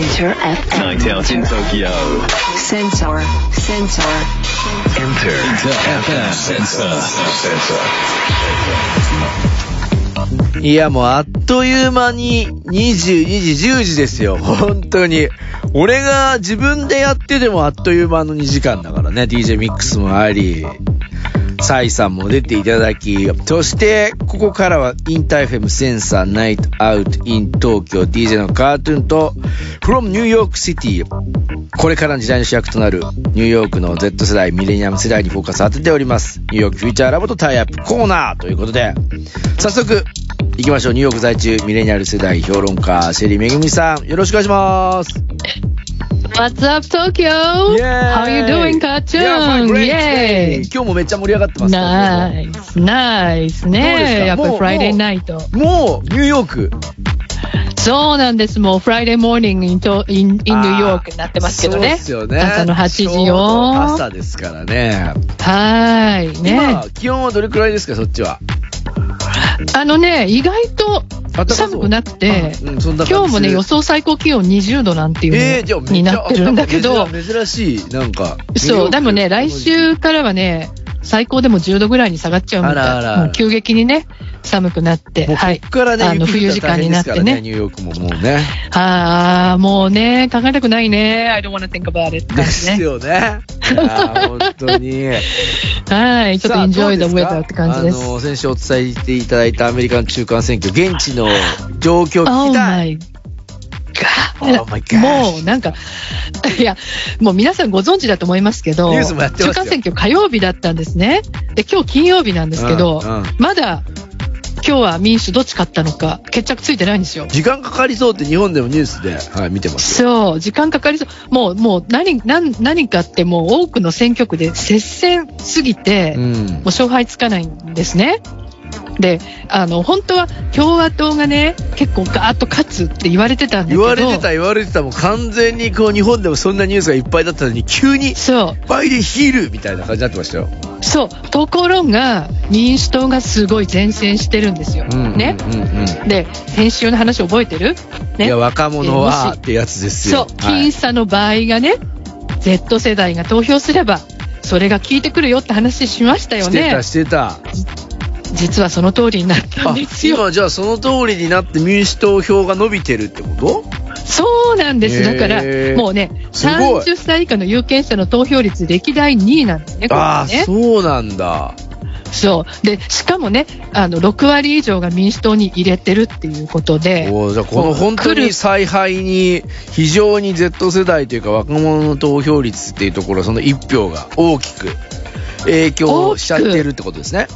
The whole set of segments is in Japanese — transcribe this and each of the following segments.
Inter FM. Night out in Tokyo. Sensor. Sensor. Inter. Inter FM. Sensor. Sensor. いや、もうあっという間に22時、10時ですよ。本当に。俺が自分でやっててもあっという間の2時間だからね。DJ ミックスもあり、サイさんも出ていただき、そして、ここからは Inter FM Sensor Night out in 東京 DJ のカートゥーンと from ニューヨークシティこれからの時代の主役となるニューヨークの Z 世代、ミレニアム世代にフォーカス当てております。ニューヨークフューチャーラボとタイアップコーナーということで、早速、行きましょう。ニューヨーク在中ミレニアル世代評論家、シェリーめぐみさん、よろしくお願いします。What's up, Tokyo? How you doing, cartoon? Yeah, fine, great. Yay! 今日もめっちゃ盛り上がってます。ナイス、ナイスね。やっぱりフライデーナイト。もう、ニューヨーク。そうなんです。もうフライデーモーニングイントインニューヨークになってますけどそうね。ですよね。朝の8時ちょうどよ。朝ですからね。はーい。今ね。、気温はどれくらいですか、そっちは。あのね、意外と寒くなくて、あうん、今日もね、予想最高気温20度なんていうのになってるんだけど、珍珍しい、なんか。そう、でもね、来週からはね、最高でも10度ぐらいに下がっちゃうみたい。あらあらあら急激にね、寒くなって、はい。っからね、あの、冬時間になってね、ね。ニューヨークももうね。ああ、もうね、考えたくないね。I don't wanna think about it で。すよね。本当に。はい。ちょっとさあ enjoy ど the うですか？weather って感じです。あの、先週お伝えしていただいたアメリカン中間選挙、現地の状況聞 Oh きたい。Oh もうなんか、いや、もう皆さんご存知だと思いますけど、中間選挙火曜日だったんですね。で、今日金曜日なんですけど、うんうんまだ今日は民主どっち勝ったのか決着ついてないんですよ。時間かかりそうって日本でもニュースで、はい、見てますよ。そう、時間かかりそう。もう、もう何、何、何かってもう多くの選挙区で接戦すぎて、うんもう。勝敗つかないんですね。で、あの、本当は共和党がね、結構ガーッと勝つって言われてたんだけど。言われてた言われてたもう完全にこう日本でもそんなニュースがいっぱいだったのに急にそう、バイデンヒールみたいな感じになってましたよ。そう。ところが、民主党がすごい前線してるんですよ。ね。うんうんうん。で、先週の話覚えてる？ね。いや、若者えはってやつですよ。そう、僅差の場合がね、Z 世代が投票すれば、それが効いてくるよって話しましたよねしてた、。してた。実はその通りになったあんですよ。今じゃあその通りになって民主党票が伸びてるってこと？そうなんです。だからもうね、すごい30歳以下の有権者の投票率歴代2位なんですね、これああ、ね。そうなんだ。そう。で、しかもね、あの、6割以上が民主党に入れてるっていうことで、おーじゃあこの本当に采配に非常に Z 世代というか若者の投票率っていうところその1票が大きく影響しちゃってるってことですね。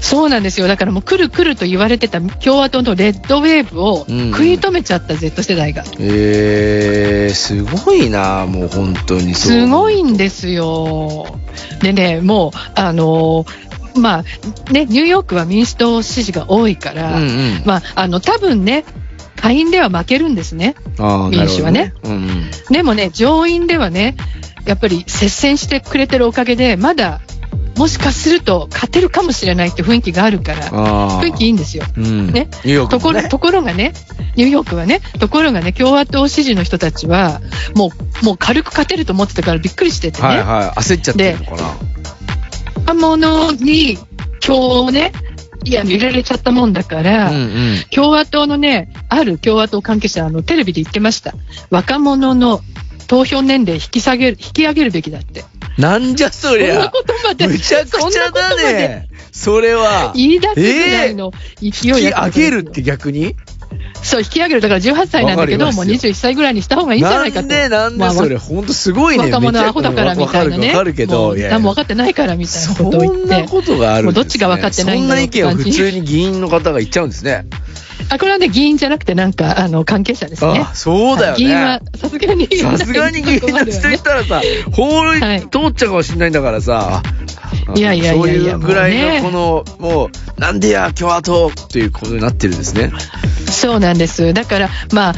そうなんですよ。だからもう来る来ると言われてた共和党のレッドウェーブをうん食い止めちゃった Z 世代が。えー、すごいなもう本当に。すごいんですよ。でね、もう、あのーまあ、ね、ニューヨークは民主党支持が多いから、うんうん。まあ、あの、多分ね、下院では負けるんですね。民主はね。なるほどうんうん。でもね、上院ではね、やっぱり接戦してくれてるおかげで、まだ、もしかすると勝てるかもしれないって雰囲気があるから、雰囲気いいんですよ。うん。ねニューヨークもねところ、ところがね、ニューヨークはね、ところがね、共和党支持の人たちは、もう、もう軽く勝てると思ってたからびっくりしててね。はいはい。焦っちゃってるのかな。若者に票をね、いや、入れられちゃったもんだから、うんうん。共和党のね、ある共和党関係者、あの、テレビで言ってました。若者の投票年齢引き下げる、引き上げるべきだって。なんじゃそそんなりゃ。ことまで、むちゃくちゃだね。それは。言い出すぐらいの勢い引きや上げるって逆に？そう、引き上げる。だから18歳なんだけど、もうわかりますよ21歳ぐらいにした方がいいんじゃないかと。なんでなんまあでそれ、ほんとすごいね。若者アホだからみたいなね。わかるけど、もういや何も分かってないからみたいなそことを言って。んなことがあるんです、ね、もうどっちが分かってないんだろうそんな意見を普通に議員の方が言っちゃうんですね。あ、これはね、議員じゃなくてなんか、あの、関係者ですね。あ、そうだよ議員はね。、さすがに。さすがに議員の人いたらさ、法律はい通っちゃうかもしれないんだからさ。いやいやいやいやそういうぐらいの、こもの、もう、なんでや、共和党っていうことになってるんですね。そうなんです。だから、まあ、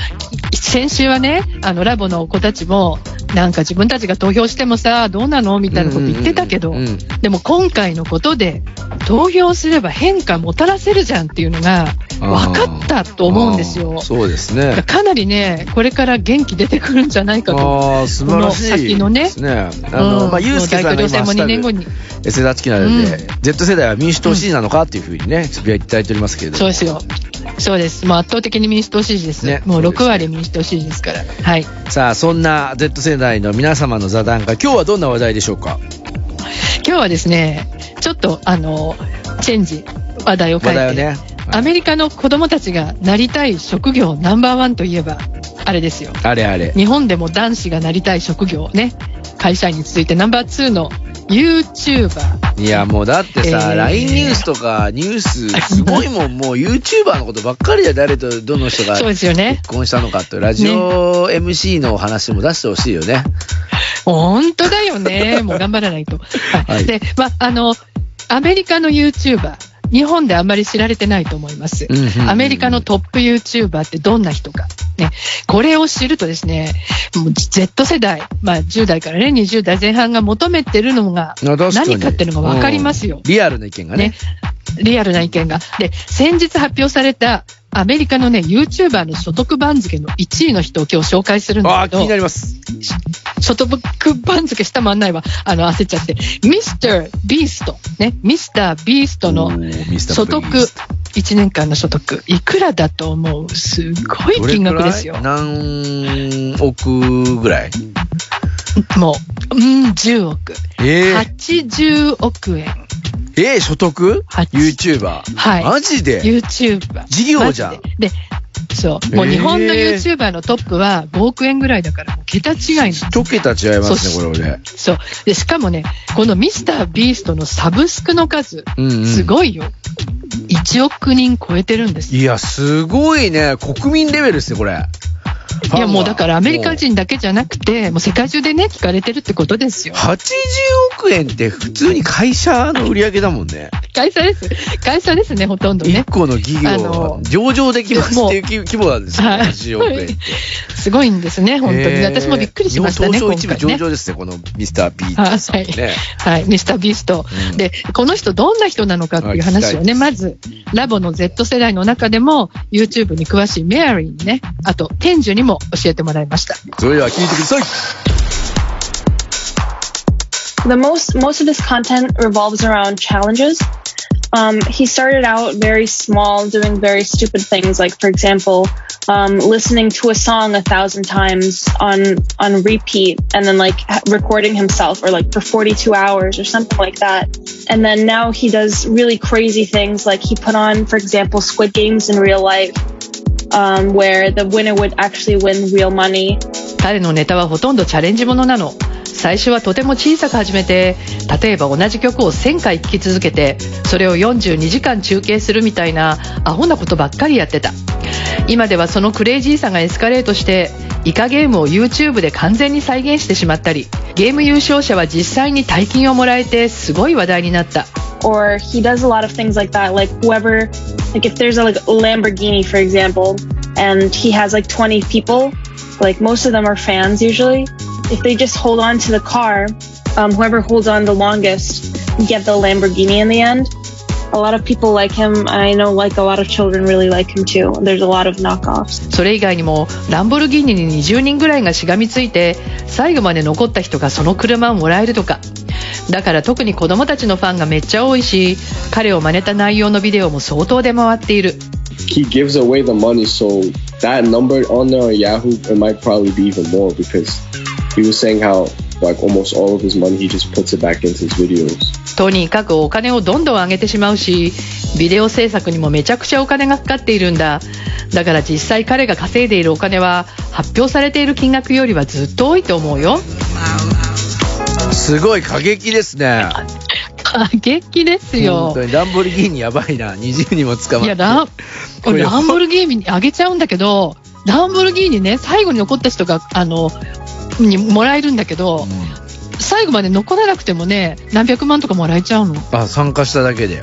先週はね、あの、ラボの子たちも、なんか自分たちが投票してもさ、どうなの？みたいなこと言ってたけどでも今回のことで、投票すれば変化もたらせるじゃんっていうのが、分かったと思うんですよ。そうですね。かなりね、これから元気出てくるんじゃないかと。ああ、素晴らしい。先のねね。あの、うんまあ、ゆうすけさんが今、も2ハッシュタグ年後に。エセダチキなので、うん Z 世代は民主党支持なのかっていうふうにね、つぶやいていただいておりますけれども。そうですよ。そうです。もう圧倒的に民主党支持です。ねもうそうです6割民主党支持ですから。はい。さあ、そんな Z 世代の皆様の座談会、今日はどんな話題でしょうか？今日はですね、ちょっとあの、チェンジ、話題を変えて、話題をね。アメリカの子供たちがなりたい職業ナンバーワンといえば、あれですよ。あれあれ。日本でも男子がなりたい職業ね、会社員に続いてナンバーツーの YouTuber。いや、もうだってさ、えー LINE ニュースとかニュース、すごいもん、もう YouTuber のことばっかりで誰とどの人がそうですよね。結婚したのかって、ラジオ MC のお話も出してほしいよね。本当だよね。もう頑張らないと。はい。はいで、まあ、あの、アメリカの YouTuber、日本であんまり知られてないと思います。うんうんうんアメリカのトップ YouTuber ってどんな人か。ね。これを知るとですね、もう Z 世代、まあ10代からね、20代前半が求めてるのが何かっていうのがわかりますようん。リアルな意見がねね。。リアルな意見が。で、先日発表されたアメリカのね、YouTuber の所得番付の1位の人を今日紹介するんああ、気だけどにな、ります。所得番付下回んないわ。あの、焦っちゃって。ミスター・ビースト。ね。ミスター・ビーストの所得ビースト、1年間の所得、いくらだと思う？すごい金額ですよ何億ぐらい？もう、うん、10億。えー、80億円。えー、所得？八 ?YouTuber? はいマジで？YouTuber。事業じゃんで。で、そう。もうえー日本の YouTuber のトップは5億円ぐらいだから、桁違いなんです一桁違いますね、そこれ俺。そう。で、しかもね、このミスター・ビーストのサブスクの数、うんうんすごいよ。1億人超えてるんです。いや、すごいね。国民レベルですね、これ。いや、もうだからアメリカ人だけじゃなくて、もう世界中でね、聞かれてるってことですよ。80億円って普通に会社の売り上げだもんね。会社です。会社ですね、ほとんど一ね。個の企業は上場できますっていう規規模なんですよ、はい80億円って。すごいんですね、本当に。私もびっくりしましたね、東証一部上場ですね、このミスター・ビートさんね。はい、ミスター・ビースト、うんで、この人どんな人なのかっていう話をね、まず、ラボの Z 世代の中でも、YouTube に詳しいメアリーにね、あと、天寿にも教えてもらいました。それでは聞いてください。the most most of his content revolves around challenges. Um, he started out very small, doing very stupid things, like for example, um, listening to a song a thousand times on on repeat, and then like ha- recording himself, or like for 42 hours or something like that. And then now he does really crazy things, like he put on, for example, Squid Games in real life, um, where the winner would actually win real money. 彼のネタはほとんどチャレンジものなの。 最初はとても小さく始めて、例えば同じ曲を1000回聴き続けて、それを42時間中継するみたいなアホなことばっかりやってた。今ではそのクレイジーさがエスカレートして、イカゲームを YouTube で完全に再現してしまったり、ゲーム優勝者は実際に大金をもらえてすごい話題になった。or he does a lot of things like that. Like whoever, like if there's a like Lamborghini, for example, and he has like 20 people, like most of them are fans usually. If they just hold on to the car, um, whoever holds on the longest get the Lamborghini in the end. A lot of people like him. I know like a lot of children really like him too. There's a lot of knockoffs. それ以外にもランボルギーニに20人ぐらいがしがみついて最後まで残った人がその車をもらえるとかだから特に子供たちのファンがめっちゃ多いし彼を真似た内容のビデオも相当出回っている he gives away the money, so that number on there on Yahoo, it might probably be even more because he was saying how like almost all of his money he just puts it back into his videos. とにかくお金をどんどん上げてしまうしビデオ制作にもめちゃくちゃお金がかかっているんだだから実際彼が稼いでいるお金は発表されている金額よりはずっと多いと思うよすごい過激ですね。過激です本よ当にランボルギーニやばいな。20にも捕まって。いやランこれランボルギーニにあげちゃうんだけど、ランボルギーニね、最後に残った人が、あの、にもらえるんだけど、最後まで残らなくてもね、何百万とかもらえちゃうの。あ、参加しただけで。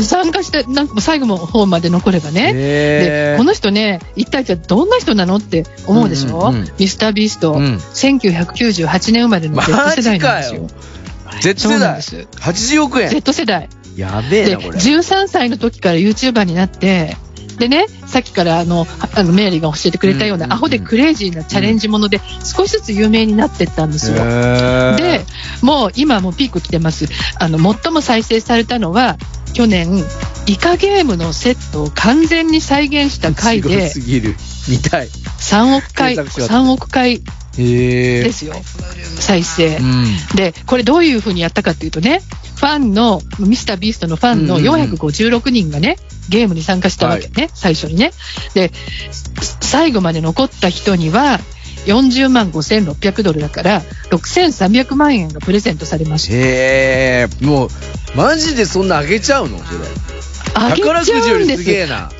参加して、なんか最後の方まで残ればね。で、この人ね、一体じゃあどんな人なのって思うでしょ、うんうんうんミスター・ビースト、うん1998年生まれの Z 世代なんですよ。Z 世代なんです。80億円。Z 世代。やべえで、な、これ。13歳の時から YouTuber になって、でね、さっきからあの、あのメアリーが教えてくれたような、アホでクレイジーなチャレンジもので、少しずつ有名になっていったんですよ。で、もう今もうピーク来てます。あの、最も再生されたのは、去年、イカゲームのセットを完全に再現した回ですぎる。見たい。3億回、検索しよう3億回。ですよ。再生う。ん。で、これどういうふうにやったかっていうとね、ファンの、ミスタービーストのファンのうんうんうん456人がね、ゲームに参加したわけね、最初にね。で、最後まで残った人には、40万5600ドルだから、6300万円がプレゼントされました。へえ。もう、マジでそんなあげちゃうの？それ。あげちゃうんです。げえな。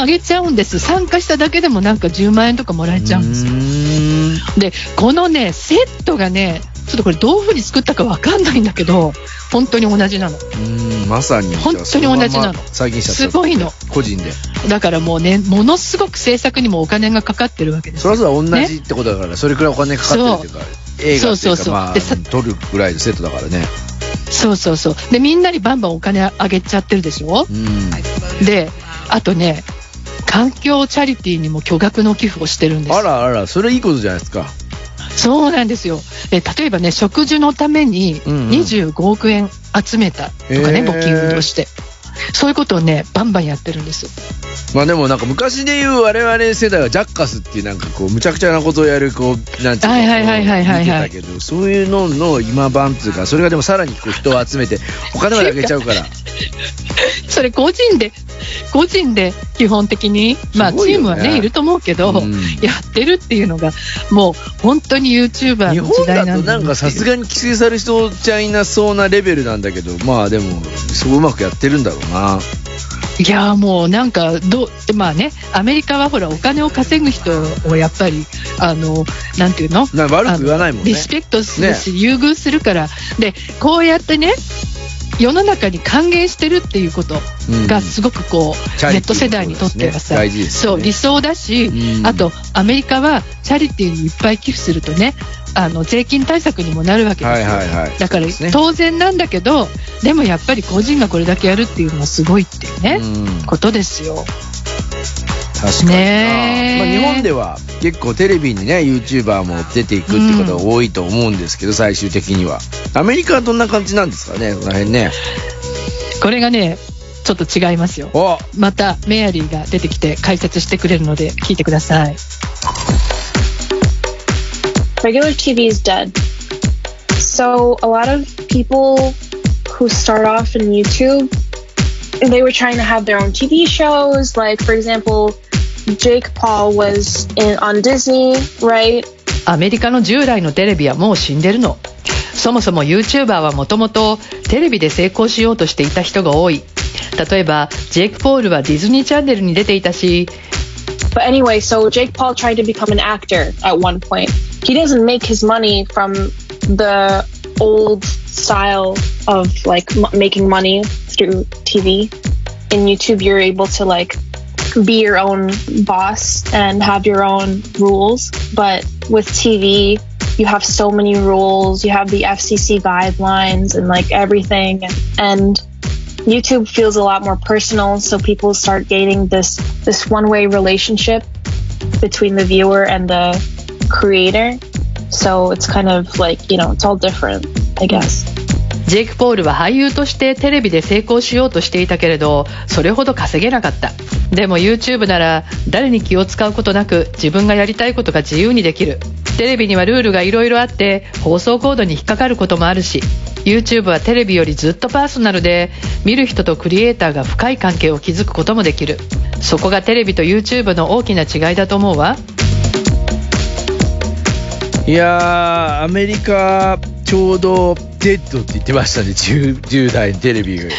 あげちゃうんです。参加しただけでもなんか10万円とかもらえちゃうんですよ。うで、このね、セットがね、ちょっとこれどういうふうに作ったかわかんないんだけど、本当に同じなの。まさに。本当に同じなの再現しちゃった。すごいの。個人で。だからもうね、ものすごく制作にもお金がかかってるわけですそよ。りゃそうだ、同じってことだから、それくらいお金かかってるっていうか、映画っていうか、そうそうそうまあ、撮るぐらいのセットだからね。そうそうそう。で、みんなにバンバンお金あげちゃってるでしょ？うん。で、あとね、環境チャリティーにも巨額の寄付をしてるんですあらあら、それいいことじゃないですか。そうなんですよ。で、例えばね、植樹のためにうんうん25億円集めたとかね、へー募金をして。そういうことをね、バンバンやってるんです。まあでもなんか昔で言う我々世代はジャッカスっていうなんかこうむちゃくちゃなことをやるこうなんていうのはいはいはいはいはいはい見てたけどそういうのの今版っていうかそれがでもさらにこう人を集めてお金まであげちゃうから それ個人で、個人で基本的に、まあチームはね、いると思うけど、うん。やってるっていうのが、もう本当に YouTuber 日の時本だ代なんだとなんかさすがに規制される人ちゃいなそうなレベルなんだけどまあでもそううまくやってるんだろうな。いやーもうなんかどう、まあね、アメリカはほら、お金を稼ぐ人をやっぱり、あの、なんていうの？悪く言わないもんね。リスペクトするし、優遇するから、で、こうやってね、世の中に還元してるっていうことがすごくこう、チャリティー Z 世代にとってはさ、大事ですよね。そう理想だし、うん。あとアメリカはチャリティーにいっぱい寄付するとねあの税金対策にもなるわけですよ、はいはいはい。だから当然なんだけどでもやっぱり個人がこれだけやるっていうのはすごいっていうね、うん。ことですよ確かにな、ねえまあ、日本では結構テレビにね YouTuber も出ていくってことが多いと思うんですけど、最終的にはアメリカはどんな感じなんですかねその辺ねこれがねちょっと違いますよおまたメアリーが出てきて解説してくれるので聞いてください regular TV is dead. So a lot of people who start off in YouTube, they were trying to have their own TV shows. Like for example, Jake Paul was in on Disney, right? アメリカの従来のテレビはもう死んでるの。そもそも YouTuber はもともとテレビで成功しようとしていた人が多い。例えば、ジェイク・ポールはディズニーチャンネルに出ていたし、 But anyway, so Jake Paul tried to become an actor at one point. He doesn't make his money from the old style of like m- making money through TV. In YouTube, you're able to like be your own boss and have your own rules. But with TV, you have so many rules. You have the FCC guidelines and like everything. And YouTube feels a lot more personal, so people start gaining this this one-way relationship between the viewer and the creator. So it's kind of like, you know, it's all different, I guess. ジェイク・ポールは俳優としてテレビで成功しようとしていたけれど、それほど稼げなかった。でも YouTube なら誰に気を使うことなく自分がやりたいことが自由にできる。テレビにはルールがいろいろあって放送コードに引っかかることもあるし、YouTube はテレビよりずっとパーソナルで見る人とクリエイターが深い関係を築くこともできる。そこがテレビと YouTube の大きな違いだと思うわ。いやーアメリカちょうどデッドって言ってましたね 10, 10代のテレビが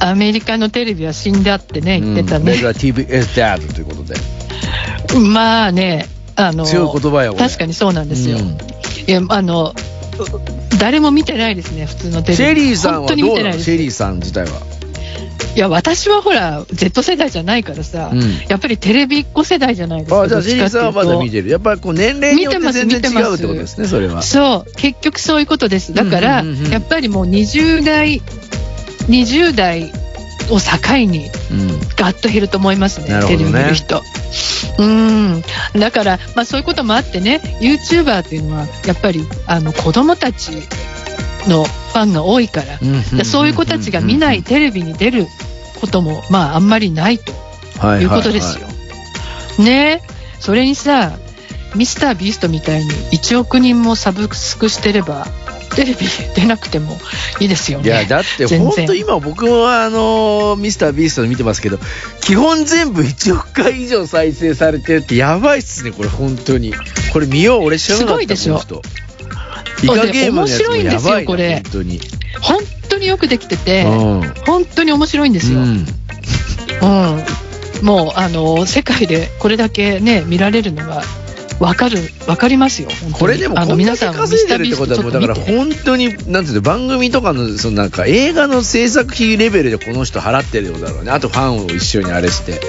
アメリカのテレビは死んだってね、言ってたね。うん、TBS ドということでまあね、あの、強い言葉よ確かにそうなんですよ。うんいや、あの、誰も見てないですね、普通のテレビ。シェリーさんはどうな。の？シェリーさん自体は。いや、私はほら、Z 世代じゃないからさ、うんやっぱりテレビっ子世代じゃないですか。あじゃあシェリーさんはまだ見る。てる。やっぱりこう年齢によって全然違うってことですね、それは。そう、結局そういうことです。だから、うんうんうんうんやっぱりもう20代、20代を境にうん。ガッと減ると思いますねなるほどねテレビ見る人うんだから、まあ、そういうこともあってね YouTuber っていうのはやっぱりあの子供たちのファンが多いから、でそういう子たちが見ないテレビに出ることも、まあ、あんまりないということですよ。ねそれにさ、ミスター・ビーストみたいに1億人もサブスクしてれば、テレビ出なくてもいいですよね。いや、だって本当今僕はあの、ミスタービーストで見てますけど、基本全部1億回以上再生されてるってやばいっすね、これ本当に。これ見よう、俺知らなかった。すごいでしょ。イカゲームのやつもやばいな面白いんですよこれ本当に。本当によくできてて、うん。本当に面白いんですよ。うんうん、もうあの世界でこれだけね見られるのがわかるわかりますよ。これでもこんだけ皆さんも稼いでるってことはもうだから本当になんていうの番組とかのそのなんか映画の制作費レベルでこの人払ってるようだろうねあとファンを一緒にあれして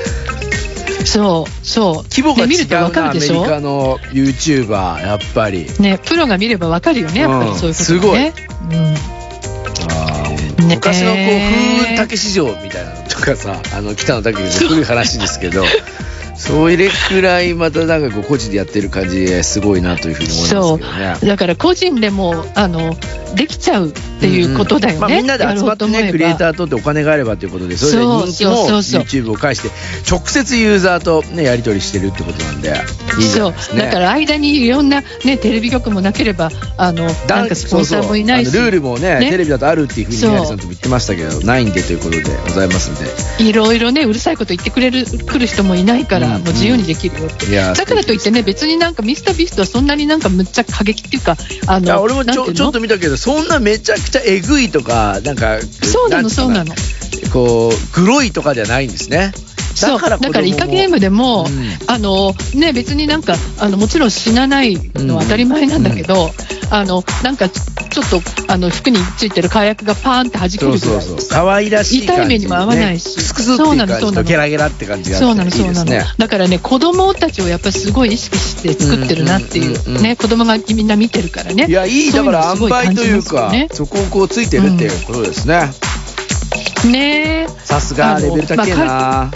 そうそう。規模が違ね見るとわうなアメリかるでしょ？カの YouTuber やっぱり。ねプロが見ればわかるよねやっぱりそういうことがね。うん。ね。昔のこう風雲竹市場みたいなのとかさあの北野武の古い話ですけど それくらいまたなんかこう個人でやってる感じですごいなというふうに思いますけどね。だから個人でもあのできちゃうっていうことだよね。まあ、みんなで集まってね、クリエイターーとってお金があればということで、それでそう人気もそうそうそう。YouTube を介して、直接ユーザーとね、やり取りしてるってことなんで、いいじゃそう。だから間にいろんな、ね、テレビ局もなければあのだなんかスポンサーもいないし。ルールもねね。テレビだとあるっていうふうに宮根さんとも言ってましたけどないんでということでございますんで。いろいろねうるさいこと言ってくれる来る人もいないから、うんもう自由にできるよって、だからといってね別になんかミスタービーストはそんなになんかむっちゃ過激っていうかあのいや俺もちょちょっと見たけどそんなめちゃくちゃえぐいとかなんかそうなのそうなの。こうグロいとかじゃないんですねそうだからイカゲームでも、うん。あのね、別になんかあのもちろん死なないのは当たり前なんだけど、あのなんかちちょっとあの服についてる火薬がパーンって弾けそうるぐらい。そうそう可愛らしい感じ痛い目にも合わないし。クスクスそうなのそうなの。ゲラゲラって感じがそうなのそうなの。ね。だからね子供たちをやっぱりすごい意識して作ってるなっていうんうんうんううん。ね子供がみんな見てるからね。いやいいそうだから塩梅というかね。そこをこうついてるっていうことですね。ね。えさすがレベル高いな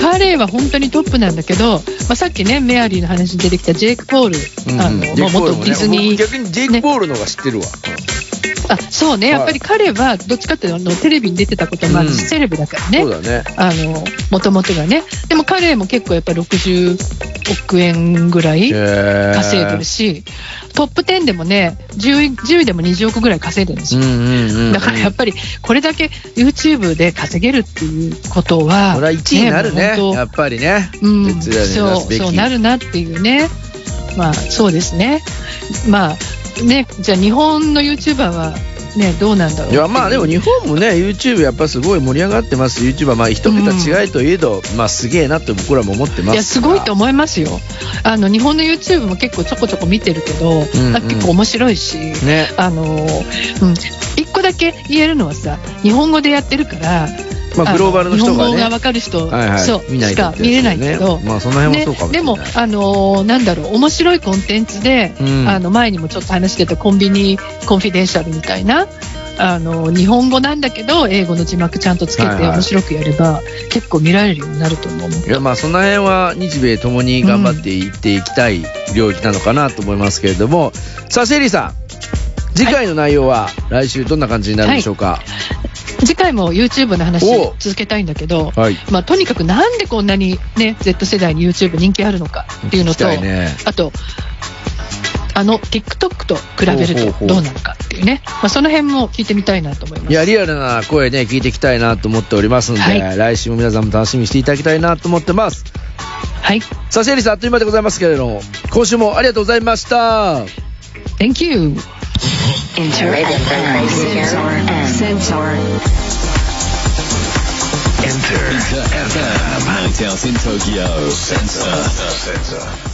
彼は本当にトップなんだけど、まあ、さっきねメアリーの話に出てきたジェイク・ポール、うんうんあのまあ元ディズニー僕逆にジェイク・ポールの方が知ってるわ。あそうね、はい。やっぱり彼はどっちかっていうとあのテレビに出てたこともあるし、うん。セレブだからね。そうだね。あの元々がね。でも彼も結構やっぱり60億円ぐらい稼稼いでるし、トップ10でもね 10, 位10位でも20億ぐらい稼いでるんですよ、うんうんうんうん。だからやっぱりこれだけ YouTube で稼げるっていうことは、これは1位になるねもう本やっぱりね。当うん、そうそうなるなっていうね、まあそうですね、まあね、じゃあ日本の YouTuber は、ね、どうなんだろう。いやまあでも日本もね YouTube やっぱすごい盛り上がってます。YouTuber まあ一桁違いといえど、まあすげえなって僕らも思ってます。いやすごいと思いますよ。あの日本の YouTube も結構ちょこちょこ見てるけど、んうん。あ結構面白いし、ね。あのうん、一個だけ言えるのはさ日本語でやってるから、まあグローバルの人がね。日本語が分かる人、はいはい。そうしか見れないけど、まあその辺はそうかもしれない、ね、でも、あのーなんだろう面白いコンテンツで、うん。あの前にもちょっと話してたコンビニコンフィデンシャルみたいな。あの日本語なんだけど英語の字幕ちゃんとつけてはいはい。面白くやれば、結構見られるようになると思ういやまあその辺は日米ともに頑張っていっていきたい領域なのかなと思いますけれども、さあシェリーさん。次回の内容は来週どんな感じになるんでしょうか？次回も YouTube の話お続けたいんだけど、はい、まあ、とにかくなんでこんなに、ね、Z 世代に YouTube 人気あるのかっていうのと、ね。あとあの TikTok と比べるとどうなのかっていうね、まあ、その辺も聞いてみたいなと思います。いやリアルな声ね聞いていきたいなと思っておりますので、はい。来週も皆さんも楽しみにしていただきたいなと思ってます。はい、さあシェリーさんあっという間でございますけれども今週もありがとうございました。Thank you! Enter Sensor. Enter FM. Night out in Tokyo. Sensor.